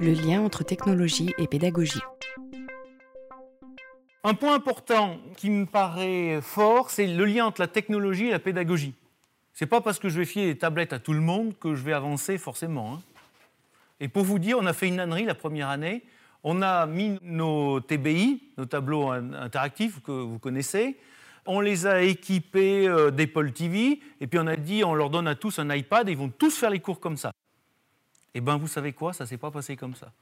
Le lien entre technologie et pédagogie. Un point important qui me paraît fort, c'est le lien entre la technologie et la pédagogie. C'est pas parce que je vais filer des tablettes à tout le monde que je vais avancer forcément. hein. Et pour vous dire, on a fait une ânerie la première année. On a mis nos TBI, nos tableaux in- interactifs que vous connaissez. On les a équipés euh, d'Apple TV. Et puis on a dit, on leur donne à tous un iPad et ils vont tous faire les cours comme ça. Eh bien, vous savez quoi? Ça ne s'est pas passé comme ça.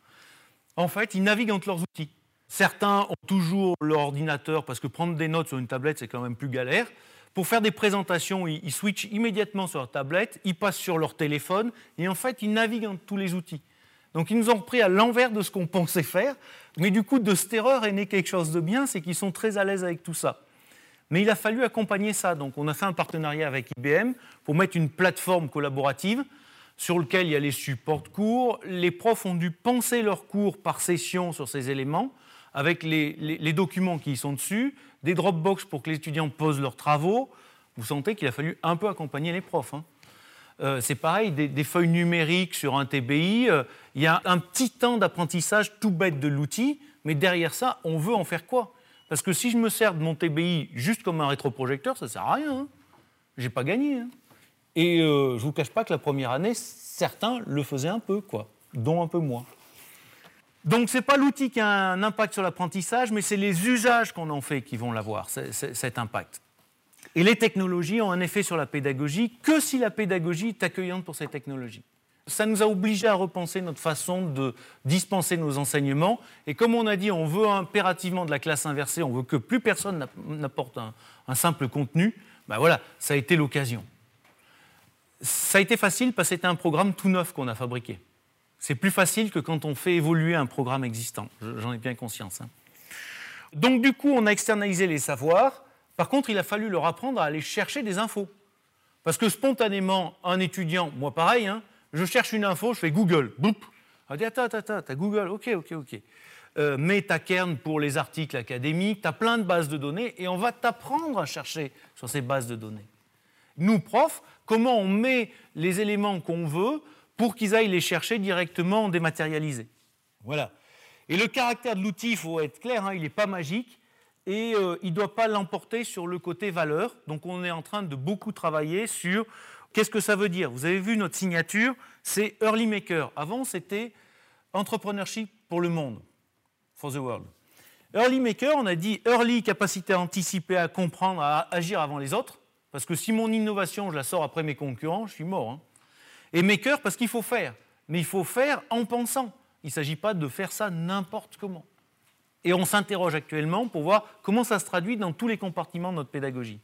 En fait, ils naviguent entre leurs outils. Certains ont toujours leur ordinateur parce que prendre des notes sur une tablette, c'est quand même plus galère. Pour faire des présentations, ils, switchent immédiatement sur leur tablette, ils passent sur leur téléphone et en fait, ils naviguent entre tous les outils. Donc, ils nous ont repris à l'envers de ce qu'on pensait faire. Mais du coup, de cette erreur est né quelque chose de bien, c'est qu'ils sont très à l'aise avec tout ça. Mais il a fallu accompagner ça. Donc, on a fait un partenariat avec IBM pour mettre une plateforme collaborative sur lequel il y a les supports de cours. Les profs ont dû penser leurs cours par session sur ces éléments, avec les, documents qui y sont dessus, des Dropbox pour que les étudiants posent leurs travaux. Vous sentez qu'il a fallu un peu accompagner les profs. hein. Euh, c'est pareil, des, des feuilles numériques sur un TBI. euh, il y a un petit temps d'apprentissage tout bête de l'outil, mais derrière ça, on veut en faire quoi? Parce que si je me sers de mon TBI juste comme un rétroprojecteur, ça ne sert à rien. Hein. J'ai pas gagné. hein. Et euh, je vous cache pas que la première année, certains le faisaient un peu, quoi, dont un peu moins. Donc c'est pas l'outil qui a un impact sur l'apprentissage, mais c'est les usages qu'on en fait qui vont l'avoir, cet impact. Et les technologies ont un effet sur la pédagogie que si la pédagogie est accueillante pour ces technologies. Ça nous a obligés à repenser notre façon de dispenser nos enseignements. Et comme on a dit, on veut impérativement de la classe inversée, on veut que plus personne n'app- n'apporte un, un simple contenu. Ben voilà, ça a été l'occasion. Ça a été facile parce que c'était un programme tout neuf qu'on a fabriqué. C'est plus facile que quand on fait évoluer un programme existant. Je- J'en ai bien conscience. hein. Donc du coup, on a externalisé les savoirs. Par contre, il a fallu leur apprendre à aller chercher des infos. Parce que spontanément, un étudiant, moi pareil, hein, je cherche une info, je fais Google. Boum. On dit attends, attends, t'as Google, ok, ok, ok. Euh, mets ta kern pour les articles académiques, tu as plein de bases de données et on va t'apprendre à chercher sur ces bases de données. Nous, profs, comment on met les éléments qu'on veut pour qu'ils aillent les chercher directement dématérialisés. Voilà. Et le caractère de l'outil, il faut être clair, hein, il n'est pas magique et euh, il ne doit pas l'emporter sur le côté valeur. Donc on est en train de beaucoup travailler sur qu'est-ce que ça veut dire. Vous avez vu notre signature, c'est Early Maker. Avant, c'était Entrepreneurship pour le monde, for the world. Early Maker, on a dit early, capacité à anticiper, à comprendre, à agir avant les autres. Parce que si mon innovation, je la sors après mes concurrents, je suis mort. hein. Et maker, parce qu'il faut faire. Mais il faut faire en pensant. Il ne s'agit pas de faire ça n'importe comment. Et on s'interroge actuellement pour voir comment ça se traduit dans tous les compartiments de notre pédagogie.